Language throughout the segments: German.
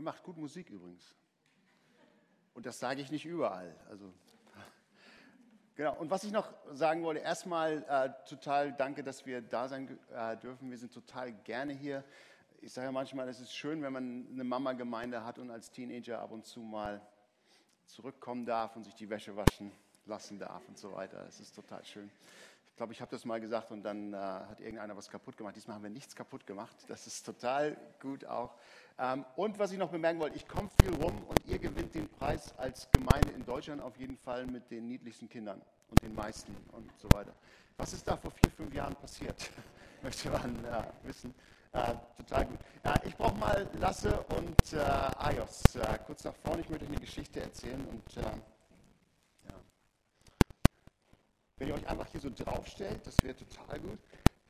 Ihr macht gut Musik übrigens. Und das sage ich nicht überall. Also, genau. Und was ich noch sagen wollte, erstmal äh, total danke, dass wir da sein äh, dürfen. Wir sind total gerne hier. Ich sage ja manchmal, es ist schön, wenn man eine Mama-Gemeinde hat und als Teenager ab und zu mal zurückkommen darf und sich die Wäsche waschen lassen darf und so weiter. Es ist total schön. Ich glaube, ich habe das mal gesagt und dann äh, hat irgendeiner was kaputt gemacht. Diesmal haben wir nichts kaputt gemacht. Das ist total gut auch. Ähm, und was ich noch bemerken wollte, ich komme viel rum und ihr gewinnt den Preis als Gemeinde in Deutschland auf jeden Fall mit den niedlichsten Kindern und den meisten und so weiter. Was ist da vor vier, fünf Jahren passiert? Möchte man äh, wissen. Äh, total gut. Ja, ich brauche mal Lasse und äh, Ayos äh, kurz nach vorne. Ich möchte euch eine Geschichte erzählen und äh, ja. wenn ihr euch einfach hier so draufstellt, das wäre total gut.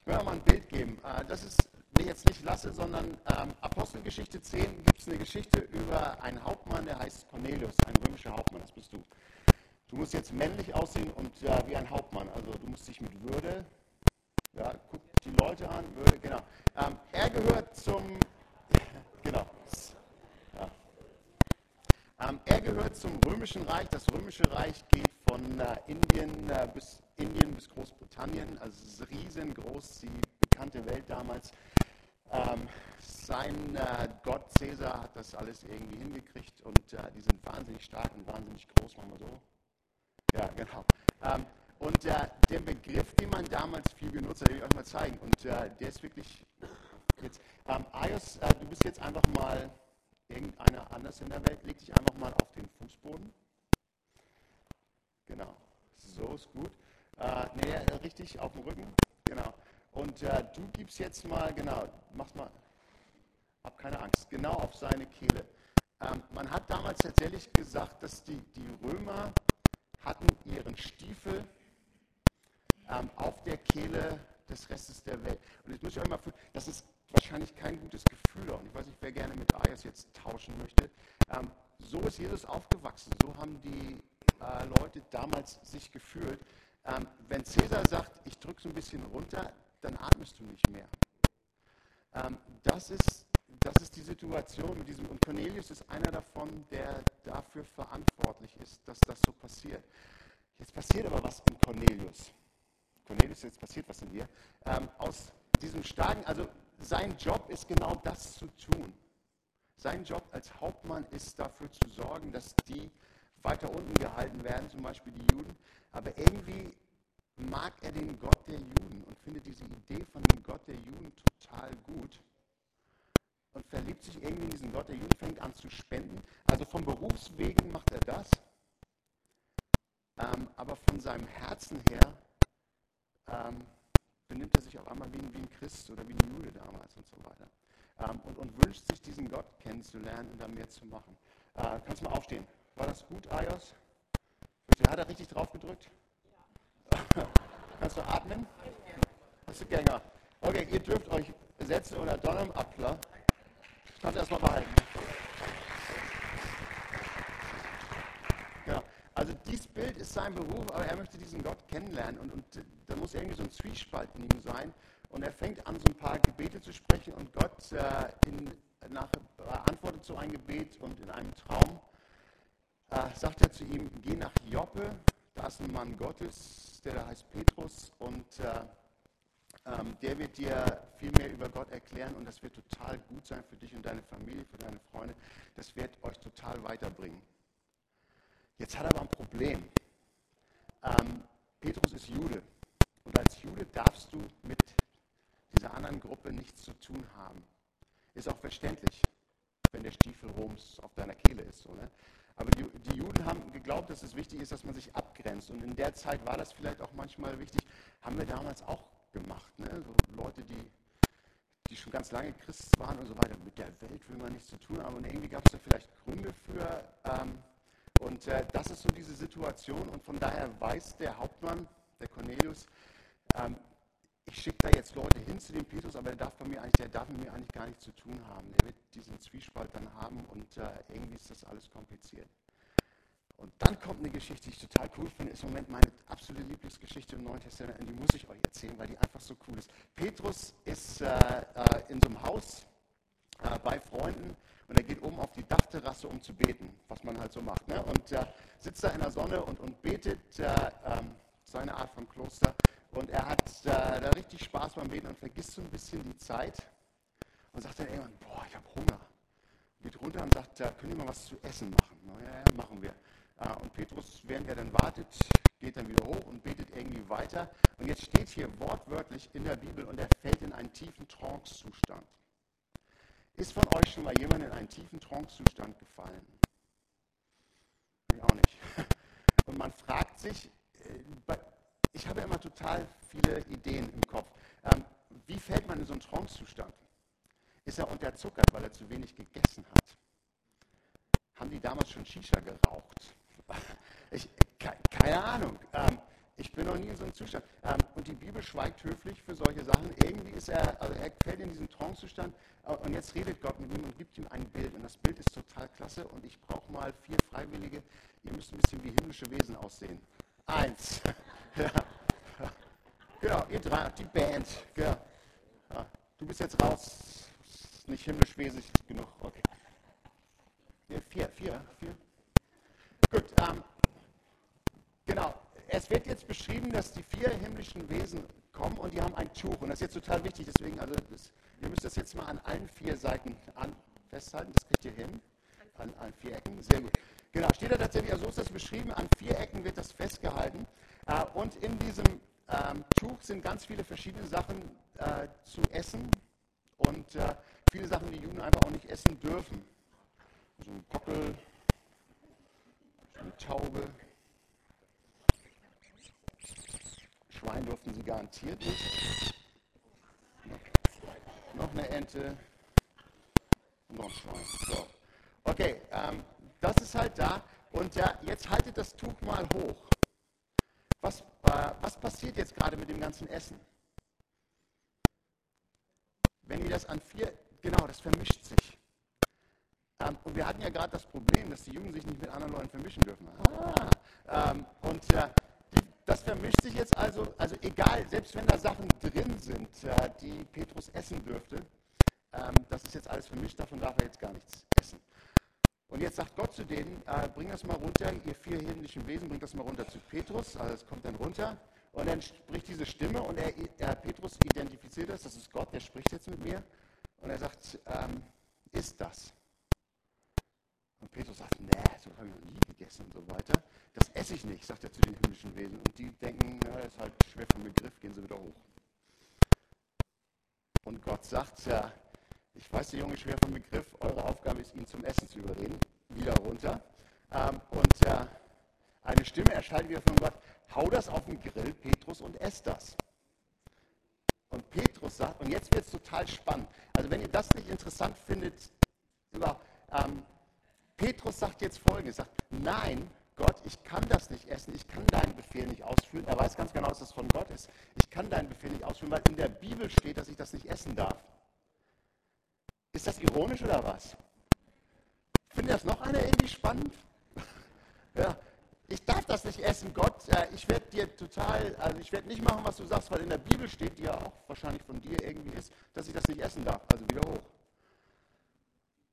Ich will mal ein Bild geben. Äh, das ist jetzt nicht Lasse, sondern ähm, Apostelgeschichte 10 gibt es eine Geschichte über einen Hauptmann, der heißt Cornelius, ein römischer Hauptmann, das bist du. Du musst jetzt männlich aussehen und ja, wie ein Hauptmann, also du musst dich mit Würde, ja, guck die Leute an, Würde, genau. Ähm, er gehört zum, genau, ja. ähm, er gehört zum römischen Reich. Das römische Reich geht von äh, Indien, äh, bis, Indien bis Großbritannien, also es ist riesengroß, die bekannte Welt damals. Ähm, sein äh, Gott Cäsar hat das alles irgendwie hingekriegt und äh, die sind wahnsinnig stark und wahnsinnig groß, machen wir so. Ja, genau. Ähm, und äh, der Begriff, den man damals viel genutzt hat, will ich euch mal zeigen. Und äh, der ist wirklich jetzt. Ähm, Ayos, äh, du bist jetzt einfach mal irgendeiner anders in der Welt. Leg dich einfach mal auf den Fußboden. Genau. So ist gut. Äh, nee, richtig auf dem Rücken. Genau. Und äh, du gibst jetzt mal, genau, machst mal, hab keine Angst, genau auf seine Kehle. Ähm, man hat damals tatsächlich gesagt, dass die, die Römer hatten ihren Stiefel ähm, auf der Kehle des Restes der Welt. Und jetzt muss ich euch mal fühlen, das ist wahrscheinlich kein gutes Gefühl. Und ich weiß nicht, wer gerne mit Ayas jetzt tauschen möchte. Ähm, so ist Jesus aufgewachsen. So haben die äh, Leute damals sich gefühlt. Ähm, wenn Cäsar sagt, ich drücke so ein bisschen runter, dann atmest du nicht mehr. Ähm, das, ist, das ist die Situation mit diesem, und Cornelius ist einer davon, der dafür verantwortlich ist, dass das so passiert. Jetzt passiert aber was in Cornelius. Cornelius, jetzt passiert was in dir. Ähm, aus diesem starken, also sein Job ist genau das zu tun. Sein Job als Hauptmann ist dafür zu sorgen, dass die weiter unten gehalten werden, zum Beispiel die Juden. Aber irgendwie mag er den Gott der Juden und findet diese Idee von dem Gott der Juden total gut und verliebt sich irgendwie in diesen Gott der Juden, fängt an zu spenden. Also vom Berufswegen macht er das, ähm, aber von seinem Herzen her ähm, benimmt er sich auf einmal wie ein, wie ein, Christ oder wie ein Jude damals und so weiter. Ähm, und, und, wünscht sich, diesen Gott kennenzulernen und da mehr zu machen. Äh, kannst du mal aufstehen? War das gut, Ayos? Hat er richtig drauf gedrückt? Kannst du atmen? Hast du Gänger? Okay, ihr dürft euch setzen oder Donner Abklar. Kannst du erstmal behalten. Genau. Also dieses Bild ist sein Beruf, aber er möchte diesen Gott kennenlernen und, und da muss irgendwie so ein Zwiespalt in ihm sein. Und er fängt an, so ein paar Gebete zu sprechen und Gott äh, in, nach, äh, antwortet so ein Gebet und in einem Traum äh, sagt er zu ihm, geh nach Joppe, da ist ein Mann Gottes, der da heißt Petrus und äh, ähm, der wird dir viel mehr über Gott erklären und das wird total gut sein für dich und deine Familie, für deine Freunde. Das wird euch total weiterbringen. Jetzt hat er aber ein Problem. Ähm, Petrus ist Jude und als Jude darfst du mit dieser anderen Gruppe nichts zu tun haben. Ist auch verständlich, wenn der Stiefel Roms auf deiner Kehle ist. So, ne? Aber die, die, Juden haben geglaubt, dass es wichtig ist, dass man sich abgrenzt. Und in der Zeit war das vielleicht auch manchmal wichtig. Haben wir damals auch gemacht. Ne? So Leute, die, die schon ganz lange Christen waren und so weiter. Mit der Welt will man nichts zu tun haben. Und irgendwie gab es da vielleicht Gründe für. Ähm, und äh, das ist so diese Situation. Und von daher weiß der Hauptmann, der Cornelius, ähm, ich schicke da jetzt Leute hin zu dem Petrus, aber der darf, bei mir eigentlich, der darf mit mir eigentlich gar nichts zu tun haben. Der wird diesen Zwiespalt dann haben und äh, irgendwie ist das alles kompliziert. Und dann kommt eine Geschichte, die ich total cool finde, ist im Moment meine absolute Lieblingsgeschichte im Neuen Testament und die muss ich euch erzählen, weil die einfach so cool ist. Petrus ist äh, äh, in so einem Haus äh, bei Freunden und er geht oben auf die Dachterrasse, um zu beten, was man halt so macht. Ne? Und äh, sitzt da in der Sonne und, und betet äh, ähm, seine Art von Kloster. Und er hat äh, da richtig Spaß beim Beten und vergisst so ein bisschen die Zeit und sagt dann irgendwann, boah, ich habe Hunger. Geht runter und sagt, äh, können wir mal was zu essen machen? Na, ja, ja, machen wir. Äh, und Petrus, während er dann wartet, geht dann wieder hoch und betet irgendwie weiter. Und jetzt steht hier wortwörtlich in der Bibel und er fällt in einen tiefen Trance-Zustand. Ist von euch schon mal jemand in einen tiefen Trance-Zustand gefallen? Ich auch nicht. Und man fragt sich, äh, ich habe ja immer total viele Ideen im Kopf. Ähm, wie fällt man in so einen Trance-Zustand? Ist er unterzuckert, weil er zu wenig gegessen hat? Haben die damals schon Shisha geraucht? Ich, keine Ahnung. Ähm, ich bin noch nie in so einem Zustand. Ähm, und die Bibel schweigt höflich für solche Sachen. Irgendwie ist er, also er fällt in diesen Trance-Zustand äh, und jetzt redet Gott mit ihm und gibt ihm ein Bild. Und das Bild ist total klasse und ich brauche mal vier Freiwillige. Ihr müsst ein bisschen wie himmlische Wesen aussehen. Eins. ja. Genau, ihr drei, die Band. Genau. Ja. Du bist jetzt raus. Nicht himmlisch wesig genug. Okay. Vier, vier, vier. Gut, ähm, genau es wird jetzt beschrieben, dass die vier himmlischen Wesen kommen und die haben ein Tuch. Und das ist jetzt total wichtig, deswegen, also das, ihr müsst das jetzt mal an allen vier Seiten an, festhalten, das kriegt ihr hin. An, an vier Ecken, sehr gut. Genau, steht da tatsächlich, also so ist das beschrieben, an vier Ecken wird das festgehalten. Äh, und in diesem ähm, Tuch sind ganz viele verschiedene Sachen äh, zu essen und äh, viele Sachen, die Juden einfach auch nicht essen dürfen. So ein Kockel, so eine Taube, Schwein durften sie garantiert nicht. Noch eine Ente. Und noch ein Schwein. So. Okay, ähm, das ist halt da. Und ja, jetzt haltet das Tuch mal hoch. Was, äh, was passiert jetzt gerade mit dem ganzen Essen? Wenn ihr das an vier, genau, das vermischt sich. Ähm, und wir hatten ja gerade das Problem, dass die Jungen sich nicht mit anderen Leuten vermischen dürfen. Ah, ähm, und äh, das vermischt sich jetzt also, also egal, selbst wenn da Sachen drin sind, äh, die Petrus essen dürfte, ähm, das ist jetzt alles vermischt, davon darf er jetzt gar nichts. Und jetzt sagt Gott zu denen, äh, bring das mal runter, ihr vier himmlischen Wesen, bringt das mal runter zu Petrus, also es kommt dann runter. Und dann spricht diese Stimme und er, er, Petrus identifiziert das, das ist Gott, der spricht jetzt mit mir. Und er sagt, ähm, ist das? Und Petrus sagt, nee, so habe ich noch nie gegessen und so weiter. Das esse ich nicht, sagt er zu den himmlischen Wesen. Und die denken, na, das ist halt schwer vom Begriff, gehen sie wieder hoch. Und Gott sagt, ja, ich weiß, der Junge schwer vom Begriff, eure Aufgabe ist, ihn zum Essen zu überreden. Wieder runter. Ähm, und äh, eine Stimme erschaltet wieder von Gott, hau das auf den Grill, Petrus, und ess das. Und Petrus sagt, und jetzt wird es total spannend. Also wenn ihr das nicht interessant findet, über, ähm, Petrus sagt jetzt folgendes, sagt, nein, Gott, ich kann das nicht essen, ich kann deinen Befehl nicht ausführen. Er weiß ganz genau, dass das von Gott ist. Ich kann deinen Befehl nicht ausführen, weil in der Bibel steht, dass ich das nicht essen darf. Ist das ironisch oder was? Findet das noch einer irgendwie spannend? ja, ich darf das nicht essen, Gott. Ich werde dir total, also ich werde nicht machen, was du sagst, weil in der Bibel steht, die ja auch wahrscheinlich von dir irgendwie ist, dass ich das nicht essen darf. Also wieder hoch.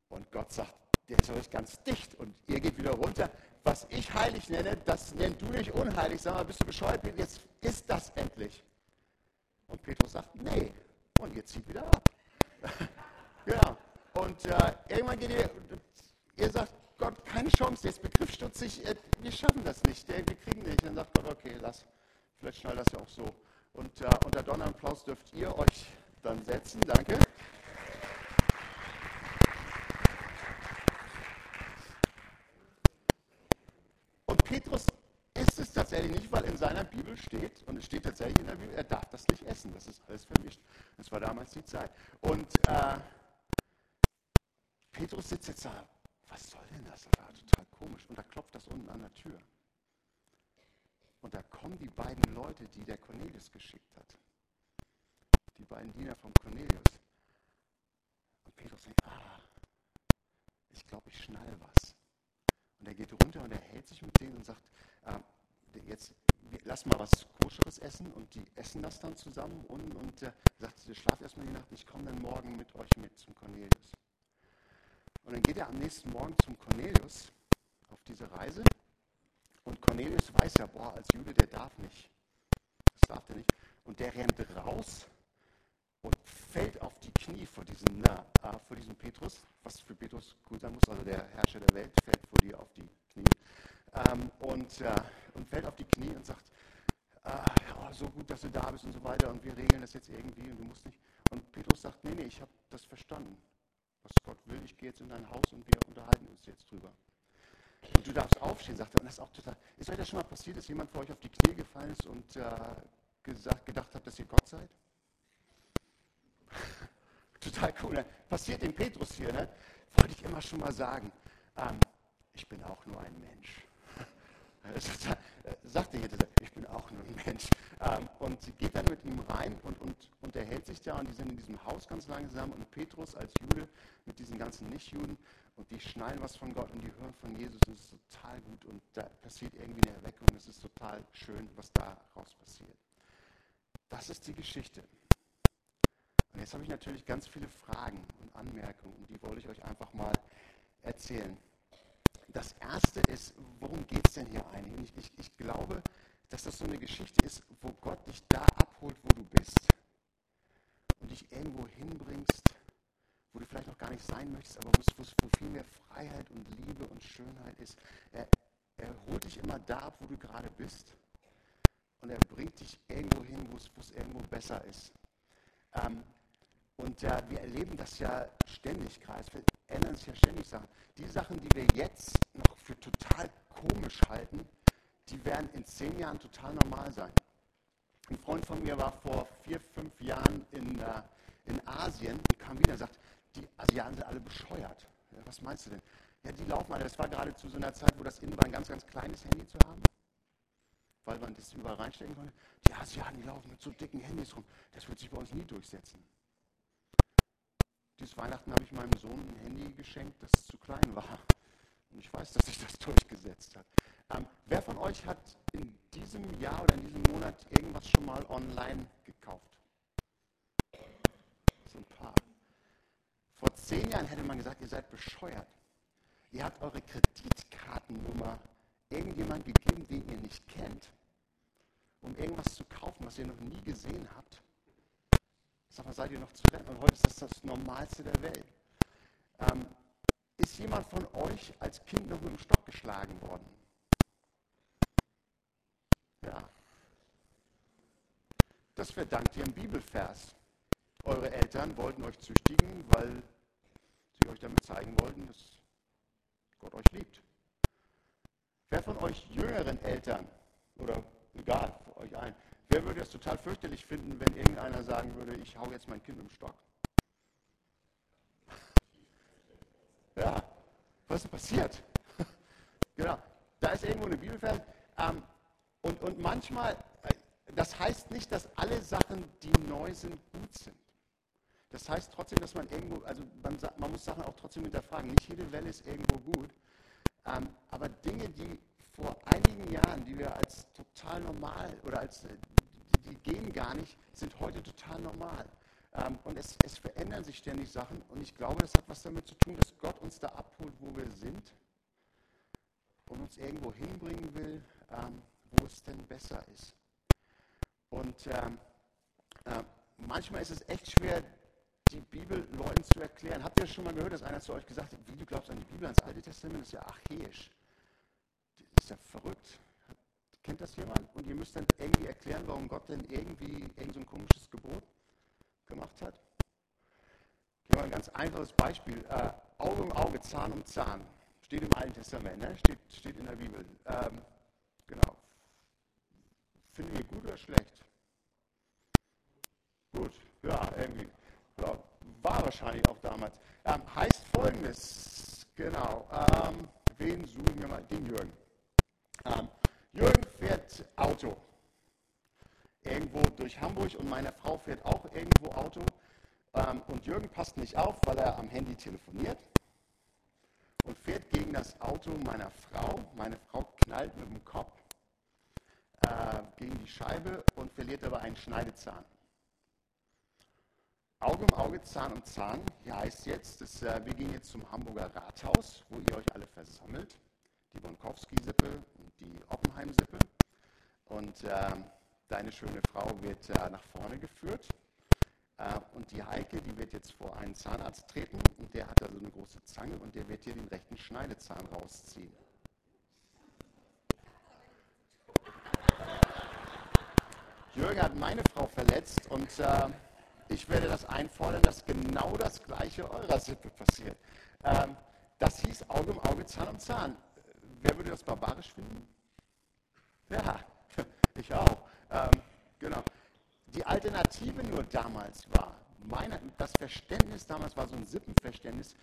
Und Gott sagt, der ist euch ganz dicht und ihr geht wieder runter. Was ich heilig nenne, das nennt du nicht unheilig. Sag mal, bist du bescheuert? Jetzt ist das endlich. Und Petrus sagt, nee. Und ihr zieht wieder ab. genau. Und äh, irgendwann geht ihr, ihr sagt, Gott, keine Chance, jetzt begriffsstutzig, äh, wir schaffen das nicht, wir kriegen nicht. Dann sagt Gott, okay, lass, vielleicht schnell das ja auch so. Und äh, unter Donnerapplaus dürft ihr euch dann setzen, danke. Petrus ist es tatsächlich nicht, weil in seiner Bibel steht, und es steht tatsächlich in der Bibel, er darf das nicht essen. Das ist alles vermischt. Das war damals die Zeit. Und äh, Petrus sitzt jetzt da. Was soll denn das? Das war total komisch. Und da klopft das unten an der Tür. Und da kommen die beiden Leute, die der Cornelius geschickt hat. Die beiden Diener vom Cornelius. Und Petrus denkt, ah, ich glaube, ich schnall was. Und er geht runter und er hält sich mit denen und sagt, äh, jetzt lass mal was Koscheres essen und die essen das dann zusammen und, und äh, sagt, schlaf erstmal die Nacht, ich komme dann morgen mit euch mit zum Cornelius. Und dann geht er am nächsten Morgen zum Cornelius auf diese Reise. Und Cornelius weiß ja, boah, als Jude, der darf nicht. Das darf er nicht. Und der rennt raus und fällt auf die Knie vor diesem, na, äh, vor diesem Petrus, was für Petrus gut sein muss, also der Herrscher der Welt fällt vor dir auf die Knie ähm, und, äh, und fällt auf die Knie und sagt, äh, oh, so gut, dass du da bist und so weiter und wir regeln das jetzt irgendwie und du musst nicht. Und Petrus sagt, nee, nee, ich habe das verstanden, was Gott will, ich gehe jetzt in dein Haus und wir unterhalten uns jetzt drüber. Und du darfst aufstehen, sagt er. Und das ist auch total. Ist euch das schon mal passiert, dass jemand vor euch auf die Knie gefallen ist und äh, gesagt, gedacht hat, dass ihr Gott seid? total cool. Ne? Passiert dem Petrus hier, ne? Wollte ich immer schon mal sagen. Ähm, ich bin auch nur ein Mensch. Sagte hier, ich bin auch nur ein Mensch. Ähm, und sie geht dann mit ihm rein und, und unterhält sich da und die sind in diesem Haus ganz langsam und Petrus als Jude mit diesen ganzen Nichtjuden und die schnallen was von Gott und die hören von Jesus und es ist total gut und da passiert irgendwie eine Erweckung. Es ist total schön, was daraus passiert. Das ist die Geschichte. Und jetzt habe ich natürlich ganz viele Fragen und Anmerkungen und die wollte ich euch einfach mal erzählen. Das erste ist, worum geht es denn hier eigentlich? Ich, ich, glaube, dass das so eine Geschichte ist, wo Gott dich da abholt, wo du bist und dich irgendwo hinbringst, wo du vielleicht noch gar nicht sein möchtest, aber wo, wo viel mehr Freiheit und Liebe und Schönheit ist. Er, er holt dich immer da ab, wo du gerade bist und er bringt dich irgendwo hin, wo es irgendwo besser ist. Ähm, und äh, wir erleben das ja ständig, ändern sich ja ständig Sachen. Die Sachen, die wir jetzt noch für total komisch halten, die werden in zehn Jahren total normal sein. Ein Freund von mir war vor vier, fünf Jahren in, äh, in Asien und kam wieder und sagt, die Asiaten sind alle bescheuert. Ja, was meinst du denn? Ja, die laufen alle. Das war gerade zu so einer Zeit, wo das innen war, ein ganz, ganz kleines Handy zu haben. Weil man das überall reinstecken konnte. Die Asiaten, die laufen mit so dicken Handys rum. Das wird sich bei uns nie durchsetzen. Dieses Weihnachten habe ich meinem Sohn ein Handy geschenkt, das zu klein war. Und ich weiß, dass sich das durchgesetzt hat. Ähm, wer von euch hat in diesem Jahr oder in diesem Monat irgendwas schon mal online gekauft? So ein paar. Vor zehn Jahren hätte man gesagt, ihr seid bescheuert. Ihr habt eure Kreditkartennummer irgendjemand gegeben, den ihr nicht kennt, um irgendwas zu kaufen, was ihr noch nie gesehen habt. Sag mal, seid ihr noch zu retten? Und heute ist das das Normalste der Welt. Ähm, ist jemand von euch als Kind noch mit dem Stock geschlagen worden? Ja. Das verdankt ihr im Bibelvers. Eure Eltern wollten euch züchtigen, weil sie euch damit zeigen wollten, dass Gott euch liebt. Wer von euch jüngeren Eltern, oder egal, für euch ein, Wer würde es total fürchterlich finden, wenn irgendeiner sagen würde, ich hau jetzt mein Kind im Stock? Ja, was ist passiert? genau, da ist irgendwo eine Bibelvers. Ähm, und, und manchmal, äh, das heißt nicht, dass alle Sachen, die neu sind, gut sind. Das heißt trotzdem, dass man irgendwo, also man, man muss Sachen auch trotzdem hinterfragen. Nicht jede Welle ist irgendwo gut. Ähm, aber Dinge, die vor einigen Jahren, die wir als total normal oder als äh, die gehen gar nicht, sind heute total normal. Ähm, und es, es verändern sich ständig Sachen. Und ich glaube, das hat was damit zu tun, dass Gott uns da abholt, wo wir sind und uns irgendwo hinbringen will, ähm, wo es denn besser ist. Und ähm, äh, manchmal ist es echt schwer, die Bibel Leuten zu erklären. Habt ihr schon mal gehört, dass einer zu euch gesagt hat, wie du glaubst an die Bibel, ans Alte Testament, das ist ja archäisch. Das ist ja verrückt. Kennt das jemand? Und ihr müsst dann irgendwie erklären, warum Gott denn irgendwie irgend so ein komisches Gebot gemacht hat. Hier mal ein ganz einfaches Beispiel. Äh, Auge um Auge, Zahn um Zahn. Steht im Alten Testament, ne? steht, steht in der Bibel. Ähm, genau. Finden wir gut oder schlecht? Gut, ja, irgendwie. Ja, war wahrscheinlich auch damals. Ähm, heißt folgendes, genau. Ähm, wen suchen wir mal? Den Jürgen. Ähm, Jürgen fährt Auto. Irgendwo durch Hamburg und meine Frau fährt auch irgendwo Auto. Ähm, und Jürgen passt nicht auf, weil er am Handy telefoniert und fährt gegen das Auto meiner Frau. Meine Frau knallt mit dem Kopf äh, gegen die Scheibe und verliert dabei einen Schneidezahn. Auge um Auge, Zahn um Zahn. Hier heißt jetzt, dass, äh, wir gehen jetzt zum Hamburger Rathaus, wo ihr euch alle versammelt. Die Bonkowski-Sippe und die Oppenheim-Sippe. Und äh, deine schöne Frau wird äh, nach vorne geführt. Äh, und die Heike, die wird jetzt vor einen Zahnarzt treten. Und der hat da so eine große Zange und der wird dir den rechten Schneidezahn rausziehen. Jürgen hat meine Frau verletzt und äh, ich werde das einfordern, dass genau das Gleiche eurer Sippe passiert. Ähm, das hieß Auge um Auge, Zahn um Zahn. Wer würde das barbarisch finden? Ja, ich auch. Ähm, genau. Die Alternative nur damals war, meine, das Verständnis damals war so ein Sippenverständnis,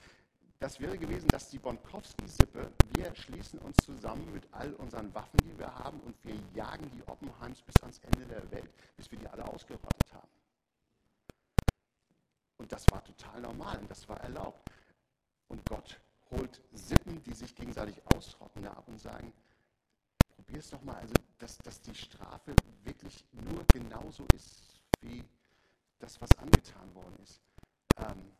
das wäre gewesen, dass die Bonkowski-Sippe, wir schließen uns zusammen mit all unseren Waffen, die wir haben, und wir jagen die Oppenheims bis ans Ende der Welt, bis wir die alle ausgerottet haben. Und das war total normal und das war erlaubt. Und Gott holt die sich gegenseitig ausrotten, da ab und sagen, probier es doch mal, also dass, dass die Strafe wirklich nur genauso ist, wie das, was angetan worden ist. Ähm,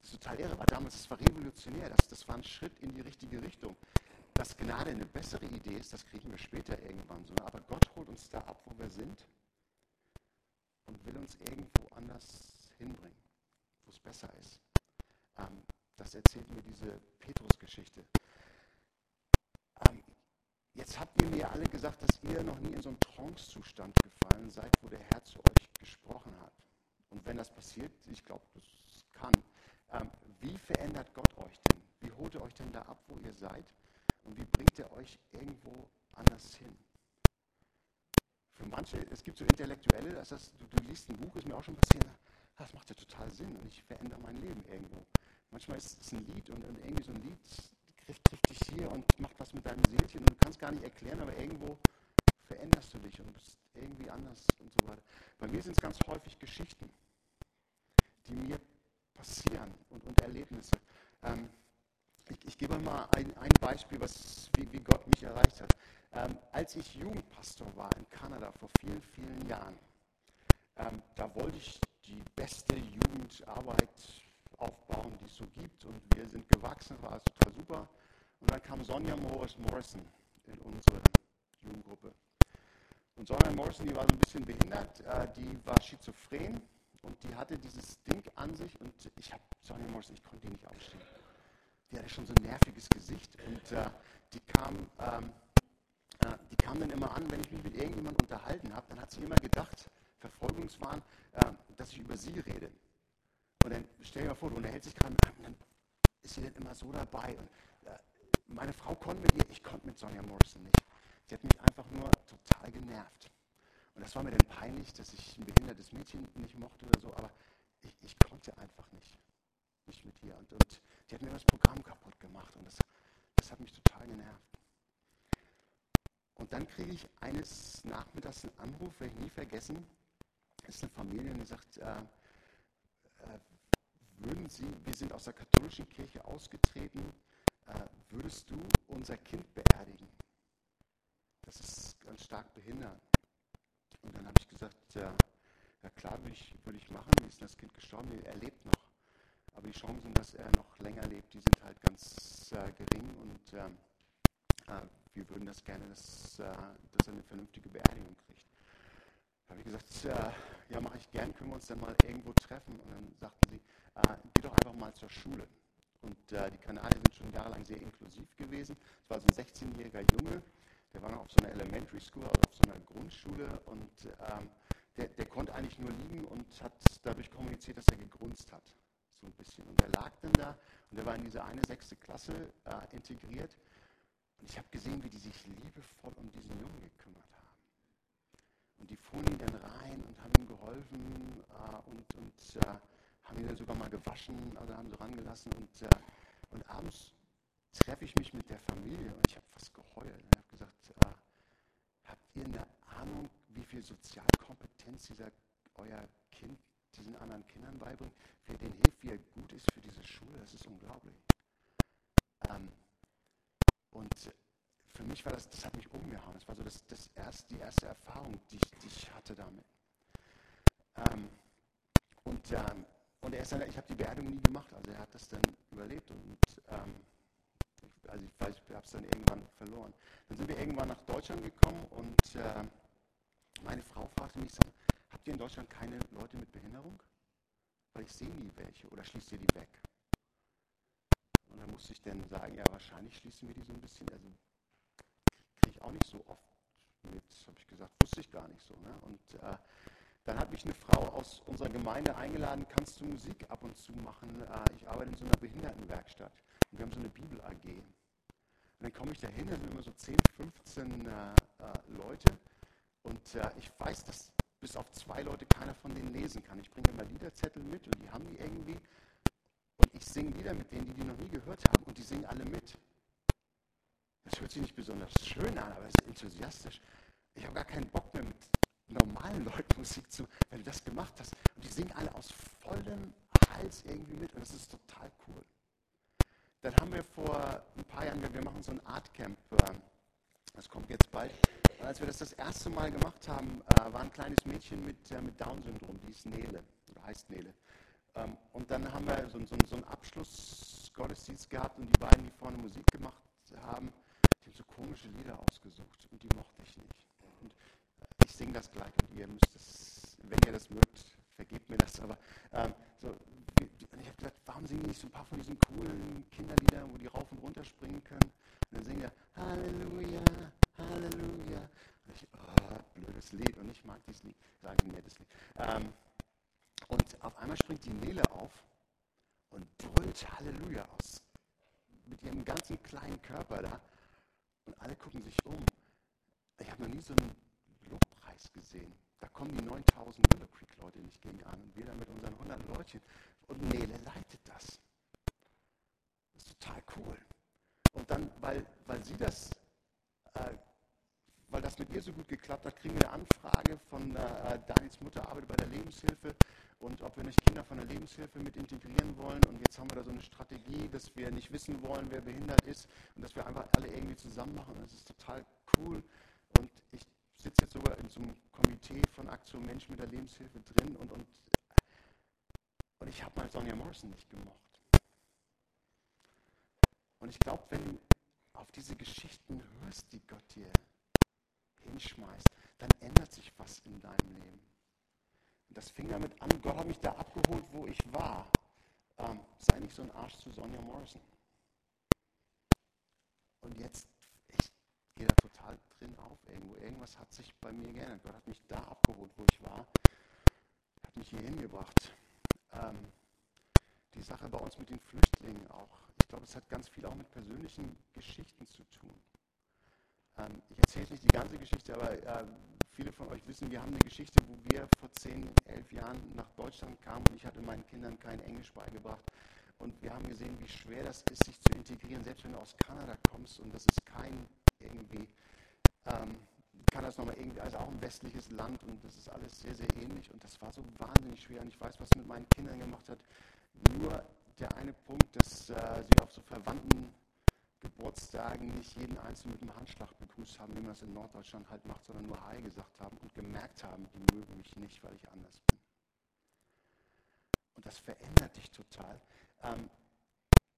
das total irre war damals, das war revolutionär, das, das war ein Schritt in die richtige Richtung. Dass Gnade eine bessere Idee ist, das kriegen wir später irgendwann so. Aber Gott holt uns da ab, wo wir sind und will uns irgendwo anders hinbringen wo es besser ist. Ähm, das erzählt mir diese Petrus-Geschichte. Jetzt habt ihr mir alle gesagt, dass ihr noch nie in so einen Trance-Zustand gefallen seid, wo der Herr zu euch gesprochen hat. Und wenn das passiert, ich glaube, das kann, ähm, wie verändert Gott euch denn? Wie holt er euch denn da ab, wo ihr seid? Und wie bringt er euch irgendwo anders hin? Für manche, es gibt so Intellektuelle, dass das, du, du liest ein Buch, ist mir auch schon passiert, das macht ja total Sinn und ich verändere mein Leben irgendwo. Manchmal ist es ein Lied und, irgendwie so ein Lied trifft, trifft dich hier und macht was mit deinem Seelchen und du kannst gar nicht erklären, aber irgendwo veränderst du dich und bist irgendwie anders und so weiter. Bei mir sind es ganz häufig Geschichten, die mir passieren und, und Erlebnisse. Ähm, ich, ich, gebe mal ein, ein Beispiel, was, wie, wie, Gott mich erreicht hat. Ähm, als ich Jugendpastor war in Kanada vor vielen, vielen Jahren, ähm, da wollte ich die beste Jugendarbeit aufbauen, die es so gibt. Und wir sind gewachsen, war total super. Und dann kam Sonja Morris Morrison in unsere Jugendgruppe. Und Sonja Morrison, die war so ein bisschen behindert, äh, die war schizophren und die hatte dieses Ding an sich und ich habe Sonja Morrison, ich konnte die nicht ausstehen. Die hatte schon so ein nerviges Gesicht und äh, die kam, ähm, äh, die kam dann immer an, wenn ich mich mit irgendjemandem unterhalten habe, dann hat sie immer gedacht, Verfolgungswahn, äh, dass ich über sie rede. Und dann stell dir mal vor, du unterhältst dich gerade mit dann ist sie dann immer so dabei. Und, äh, meine Frau konnte mit ihr, ich konnte mit Sonja Morrison nicht. Sie hat mich einfach nur total genervt. Und das war mir dann peinlich, dass ich ein behindertes Mädchen nicht mochte oder so, aber ich, ich konnte einfach nicht. Nicht mit ihr. Und, und die hat mir das Programm kaputt gemacht und das, das hat mich total genervt. Und dann kriege ich eines Nachmittags einen Anruf, werde ich nie vergessen, ist eine Familie und die sagt, äh, äh, würden Sie, wir sind aus der katholischen Kirche ausgetreten, äh, würdest du unser Kind beerdigen? Das ist ganz stark behindert. Und dann habe ich gesagt, ja, ja klar würde ich, würde ich machen, wie ist das Kind gestorben? Er lebt noch. Aber die Chancen, dass er noch länger lebt, die sind halt ganz äh, gering und ähm, äh, wir würden das gerne, dass, äh, dass er eine vernünftige Beerdigung kriegt. Habe ich gesagt, äh, ja, mache ich gern, können wir uns dann mal irgendwo treffen? Und dann sagten sie, äh, geh doch einfach mal zur Schule. Und äh, die Kanadier sind schon jahrelang sehr inklusiv gewesen. Es war so ein 16-jähriger Junge, der war noch auf so einer Elementary School, also auf so einer Grundschule und ähm, der, der, konnte eigentlich nur liegen und hat dadurch kommuniziert, dass er gegrunzt hat. So ein bisschen. Und er lag dann da und er war in diese eine sechste Klasse äh, integriert. Und ich habe gesehen, wie die sich liebevoll um diesen Jungen gekümmert haben. Und die fuhren ihn dann rein und haben ihm geholfen äh, und, und äh, haben ihn dann sogar mal gewaschen, also haben sie rangelassen. Und, äh, und abends treffe ich mich mit der Familie und ich habe fast geheult. Ich habe gesagt, äh, habt ihr eine Ahnung, wie viel Sozialkompetenz dieser euer Kind diesen anderen Kindern beibringt? Wer denen hilft, wie er gut ist für diese Schule, das ist unglaublich. Ähm, und für mich war das, das hat mich umgehauen. Das war so das, das erste, die erste Erfahrung, die ich, die ich hatte damit. Ähm, und ähm, und er ist dann, ich habe die Beerdigung nie gemacht, also er hat das dann überlebt und ähm, ich, also ich weiß, ich habe es dann irgendwann verloren. Dann sind wir irgendwann nach Deutschland gekommen und äh, meine Frau fragte mich, habt ihr in Deutschland keine Leute mit Behinderung? Weil ich sehe nie welche oder schließt ihr die weg? Und dann musste ich dann sagen, ja, wahrscheinlich schließen wir die so ein bisschen, also ich auch nicht so oft mit, habe ich gesagt, wusste ich gar nicht so. Ne? Und äh, dann hat mich eine Frau aus unserer Gemeinde eingeladen, kannst du Musik ab und zu machen? Äh, ich arbeite in so einer Behindertenwerkstatt und wir haben so eine Bibel-AG. Und dann komme ich da hin, da sind immer so 10, 15 äh, äh, Leute und äh, ich weiß, dass bis auf zwei Leute keiner von denen lesen kann. Ich bringe immer Liederzettel mit und die haben die irgendwie und ich singe Lieder mit denen, die die noch nie gehört haben und die singen alle mit. Das hört sich nicht besonders schön an, aber es ist enthusiastisch. Ich habe gar keinen Bock mehr mit normalen Leuten Musik zu, wenn du das gemacht hast. Und die singen alle aus vollem Hals irgendwie mit und das ist total cool. Dann haben wir vor ein paar Jahren, wir machen so ein Artcamp, ähm, das kommt jetzt bald. Und als wir das das erste Mal gemacht haben, äh, war ein kleines Mädchen mit, äh, mit Down-Syndrom, die ist Nele, oder heißt Nele. Ähm, und dann haben wir so, so, so einen Abschlussgottesdienst gehabt und die beiden, die vorne Musik gemacht haben, komische Lieder ausgesucht und die mochte ich nicht. Und ich singe das gleich und ihr müsst es, wenn ihr das mögt, vergebt mir das. Aber ähm, so, ich habe gedacht, warum singen die nicht so ein paar von diesen coolen Kinderliedern, wo die rauf und runter springen können? Und dann singen wir Halleluja, Halleluja. Und ich, oh, blödes Lied und ich mag dieses Lied. Das ist ein nettes Lied. Ähm, und auf einmal springt die Nele auf und brüllt Halleluja aus. Mit ihrem ganzen kleinen Körper da. Und alle gucken sich um. Ich habe noch nie so einen Lobpreis gesehen. Da kommen die 9000 Willow Creek Leute nicht gegen an und wir dann mit unseren 100 Leutchen. Und Nele leitet das. Das ist total cool. Und dann, weil, weil sie das, äh, weil das mit ihr so gut geklappt hat, kriegen wir eine Anfrage von äh, Daniels Mutter, arbeitet bei der Lebenshilfe und ob wir nicht Kinder von der Lebenshilfe mit integrieren wollen. Und jetzt haben wir da so eine Strategie, dass wir nicht wissen wollen, wer behindert ist und dass wir einfach alle irgendwie zusammen machen. Das ist total cool. Und ich sitze jetzt sogar in so einem Komitee von Aktion Mensch mit der Lebenshilfe drin und, und, und ich habe mal Sonja Morrison nicht gemocht. Und ich glaube, wenn du auf diese Geschichten hörst, die Gott dir hinschmeißt, dann ändert sich was in deinem Leben. Und das fing damit an, Gott hat mich da abgeholt, wo ich war. Ähm, sei nicht so ein Arsch zu Sonja Morrison. Und jetzt gehe da total drin auf irgendwo. Irgendwas hat sich bei mir geändert. Gott hat mich da abgeholt, wo ich war. Hat mich hier hingebracht. Ähm, die Sache bei uns mit den Flüchtlingen auch. Ich glaube, es hat ganz viel auch mit persönlichen Geschichten zu tun. Ähm, ich erzähle nicht die ganze Geschichte, aber äh, viele von euch wissen, wir haben eine Geschichte, wo wir vor 10, 11 Jahren nach Deutschland kamen und ich hatte meinen Kindern kein Englisch beigebracht. Und wir haben gesehen, wie schwer das ist, sich zu integrieren, selbst wenn du aus Kanada kommst und das ist kein irgendwie, ähm, kann das nochmal irgendwie, also auch ein westliches Land und das ist alles sehr, sehr ähnlich und das war so wahnsinnig schwer und ich weiß, was mit meinen Kindern gemacht hat. Nur der eine Punkt, dass äh, sie auf so verwandten Geburtstagen nicht jeden Einzelnen mit einem Handschlag begrüßt haben, wie man das in Norddeutschland halt macht, sondern nur Hi gesagt haben und gemerkt haben, die mögen mich nicht, weil ich anders bin. Und das verändert dich total. Ähm,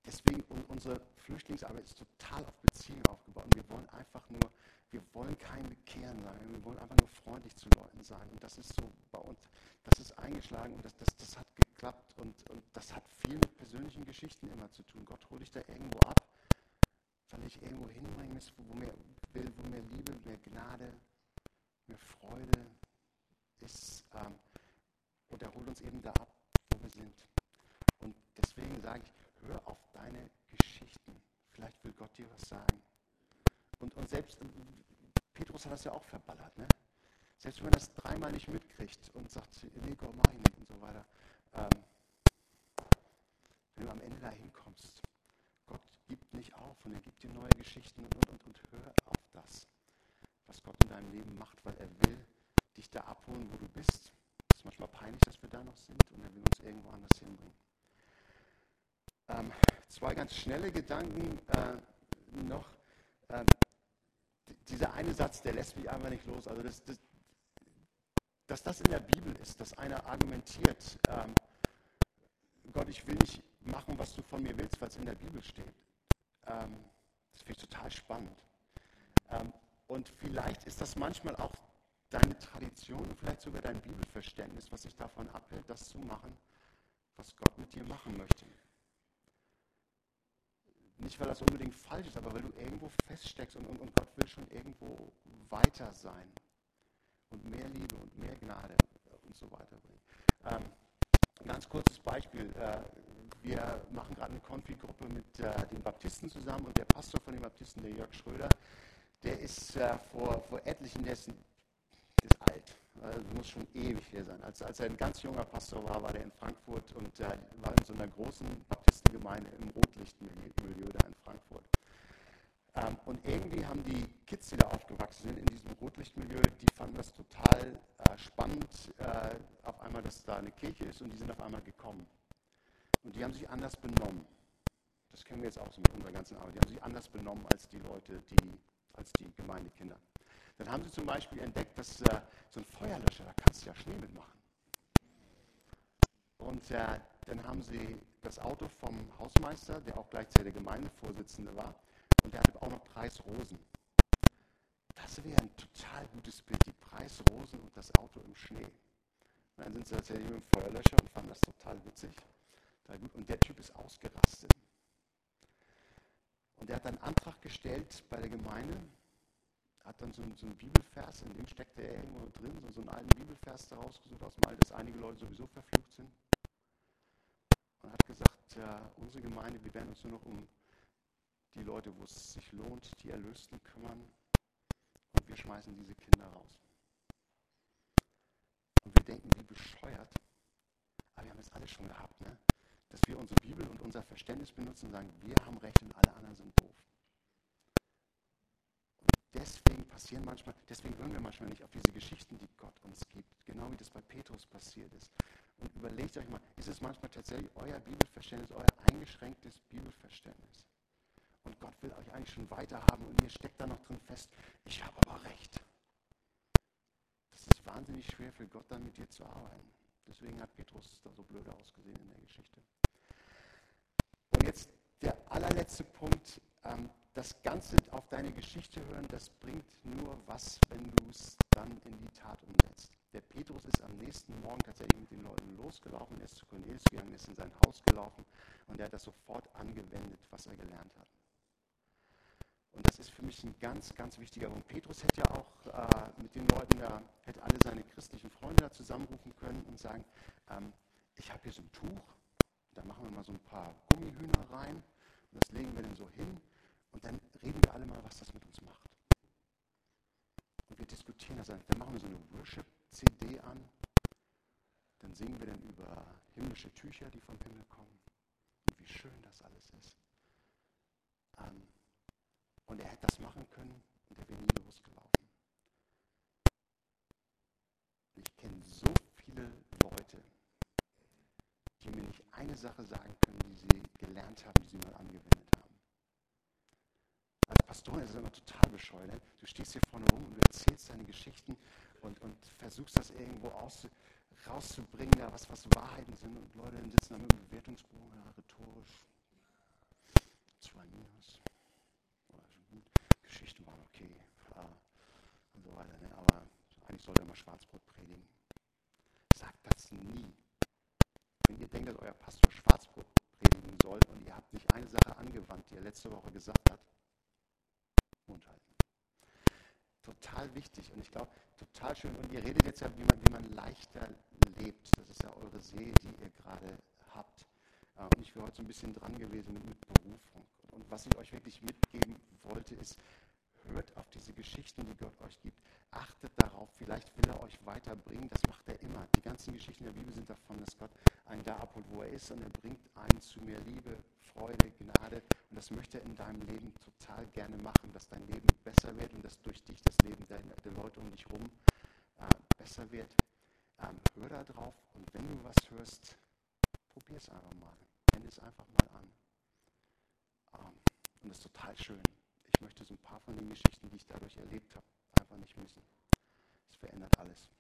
Deswegen, unsere Flüchtlingsarbeit ist total auf Beziehungen aufgebaut. Und wir wollen einfach nur, wir wollen kein Bekehren sein, wir wollen einfach nur freundlich zu Leuten sein. Und das ist so bei uns, das ist eingeschlagen und das, das, das hat geklappt. Und, und das hat viel mit persönlichen Geschichten immer zu tun. Gott holt dich da irgendwo ab, weil ich irgendwo hinbringen muss, wo mehr will, wo mehr Liebe, mehr Gnade, mehr Freude ist. Ähm, und er holt uns eben da ab, wo wir sind. Und deswegen sage ich, hör auf deine Geschichten. Vielleicht will Gott dir was sagen. Und, und selbst, Petrus hat das ja auch verballert, ne? Selbst wenn man das dreimal nicht mitkriegt und sagt, nee, Gott, mach ich nicht und so weiter. Ähm, wenn du am Ende dahin kommst, Gott gibt nicht auf und er gibt dir neue Geschichten und, und, und, hör auf das, was Gott in deinem Leben macht, weil er will dich da abholen, wo du bist. Es ist manchmal peinlich, dass wir da noch sind und er will uns irgendwo anders hinbringen. Ähm, zwei ganz schnelle Gedanken äh, noch. Ähm, dieser eine Satz, der lässt mich einfach nicht los. Also, das, das, dass das in der Bibel ist, dass einer argumentiert, ähm, Gott, ich will nicht machen, was du von mir willst, was in der Bibel steht. Ähm, das finde ich total spannend. Ähm, und vielleicht ist das manchmal auch deine Tradition und vielleicht sogar dein Bibelverständnis, was sich davon abhält, das zu machen, was Gott mit dir machen möchte. Nicht, weil das unbedingt falsch ist, aber weil du irgendwo feststeckst und, und, und Gott will schon irgendwo weiter sein und mehr Liebe und mehr Gnade und so weiter bringen. Ähm, ein ganz kurzes Beispiel. Äh, wir machen gerade eine Konfi-Gruppe mit äh, den Baptisten zusammen und der Pastor von den Baptisten, der Jörg Schröder, der ist äh, vor, vor etlichen, der ist, alt, also muss schon ewig hier sein. Als, als er ein ganz junger Pastor war, war er in Frankfurt und äh, war in so einer großen Baptistengemeinde im Rotlichtmilieu da in Frankfurt. Ähm, und irgendwie haben die Kids, die da aufgewachsen sind in diesem Rotlichtmilieu, die fanden das total äh, spannend, äh, auf einmal, dass da eine Kirche ist und die sind auf einmal gekommen. Und die haben sich anders benommen. Das kennen wir jetzt auch so mit unserer ganzen Arbeit. Die haben sich anders benommen als die Leute, die als die Gemeindekinder. Dann haben sie zum Beispiel entdeckt, dass äh, so ein Feuerlöscher, da kannst du ja Schnee mitmachen. Und äh, dann haben sie das Auto vom Hausmeister, der auch gleichzeitig der Gemeindevorsitzende war, und der hatte auch noch Preisrosen. Das wäre ein total gutes Bild, die Preisrosen und das Auto im Schnee. Und dann sind sie tatsächlich mit dem Feuerlöscher und fanden das total witzig. Und der Typ ist ausgerastet. Und er hat einen Antrag gestellt bei der Gemeinde, hat dann so einen, so einen Bibelvers, in dem steckte er irgendwo drin, so, so einen alten Bibelvers daraus gesucht aus dem dass einige Leute sowieso verflucht sind. Und hat gesagt, äh, unsere Gemeinde, wir werden uns nur noch um die Leute, wo es sich lohnt, die Erlösten kümmern. Und wir schmeißen diese Kinder raus. Und wir denken, wie bescheuert. Aber wir haben es alle schon gehabt, ne? Wir unsere Bibel und unser Verständnis benutzen und sagen, wir haben Recht und alle anderen sind doof. Und deswegen passieren manchmal, deswegen hören wir manchmal nicht auf diese Geschichten, die Gott uns gibt, genau wie das bei Petrus passiert ist. Und überlegt euch mal, ist es manchmal tatsächlich euer Bibelverständnis, euer eingeschränktes Bibelverständnis? Und Gott will euch eigentlich schon weiter haben und ihr steckt da noch drin fest, ich habe aber recht. Das ist wahnsinnig schwer für Gott dann mit dir zu arbeiten. Deswegen hat Petrus da so blöde ausgesehen in der Geschichte. Allerletzte Punkt. Ähm, das Ganze auf deine Geschichte hören, das bringt nur was, wenn du es dann in die Tat umsetzt. Der Petrus ist am nächsten Morgen tatsächlich mit den Leuten losgelaufen, er ist zu Cornelius gegangen, ist in sein Haus gelaufen und er hat das sofort angewendet, was er gelernt hat. Und das ist für mich ein ganz, ganz wichtiger Punkt. Petrus hätte ja auch äh, mit den Leuten da, hätte alle seine christlichen Freunde da zusammenrufen können und sagen, ähm, ich habe hier so ein Tuch, da machen wir mal so ein paar Gummihühner rein und das legen wir dann so hin und dann reden wir alle mal, was das mit uns macht. Und wir diskutieren das dann. Dann machen wir so eine Worship-CD an, dann singen wir dann über himmlische Tücher, die vom Himmel kommen und wie schön das alles ist. Ähm, und er hätte das machen können und er wäre nie losgelaufen. Ich kenne so viele Leute, die mir nicht eine Sache sagen können, die sie gelernt haben, die sie mal angewendet haben. Als Pastorin ist es immer total bescheuert. Ne? Du stehst hier vorne rum und du erzählst deine Geschichten und, und versuchst das irgendwo aus, rauszubringen, ja, was, was Wahrheiten sind. Und Leute sitzen da mit dem Bewertungsbogen, ja, rhetorisch. Zwei Minus. Geschichten waren okay klar, und so weiter. Ne? Aber eigentlich sollte mal Schwarzbrot predigen. Sagt das nie. Wenn ihr denkt, dass euer Pastor Schwarzbrot predigen soll und ihr habt nicht eine Sache angewandt, die er letzte Woche gesagt hat, Mund halten. Total wichtig und ich glaube, total schön. Und ihr redet jetzt ja, wie man, wie man leichter lebt. Das ist ja eure See, die ihr gerade habt. Äh, und ich wäre heute so ein bisschen dran gewesen mit, mit Berufung. Und was ich euch wirklich mitgeben wollte, ist, hört auf diese Geschichten, die Gott euch gibt. Achtet darauf, vielleicht will er euch weiterbringen. Das macht er immer. Die ganzen Geschichten der Bibel sind davon, dass Gott einen da abholt, wo er ist und er bringt einen zu mehr Liebe, Freude, Gnade. Das möchte er in deinem Leben total gerne machen, dass dein Leben besser wird und dass durch dich das Leben der, der Leute um dich herum äh, besser wird. Ähm, hör da drauf und wenn du was hörst, probier es einfach mal. Wende es einfach mal an. Ähm, und das ist total schön ich möchte so ein paar von den Geschichten, die ich dadurch erlebt habe, einfach nicht missen. Es verändert alles.